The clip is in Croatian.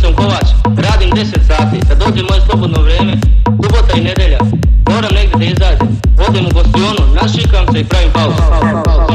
sam Kovač, radim 10 sati, kad dođe moje slobodno vrijeme, subota i nedelja, moram negdje da izađem, odem u gostionu, našikam se i pravim pauzu.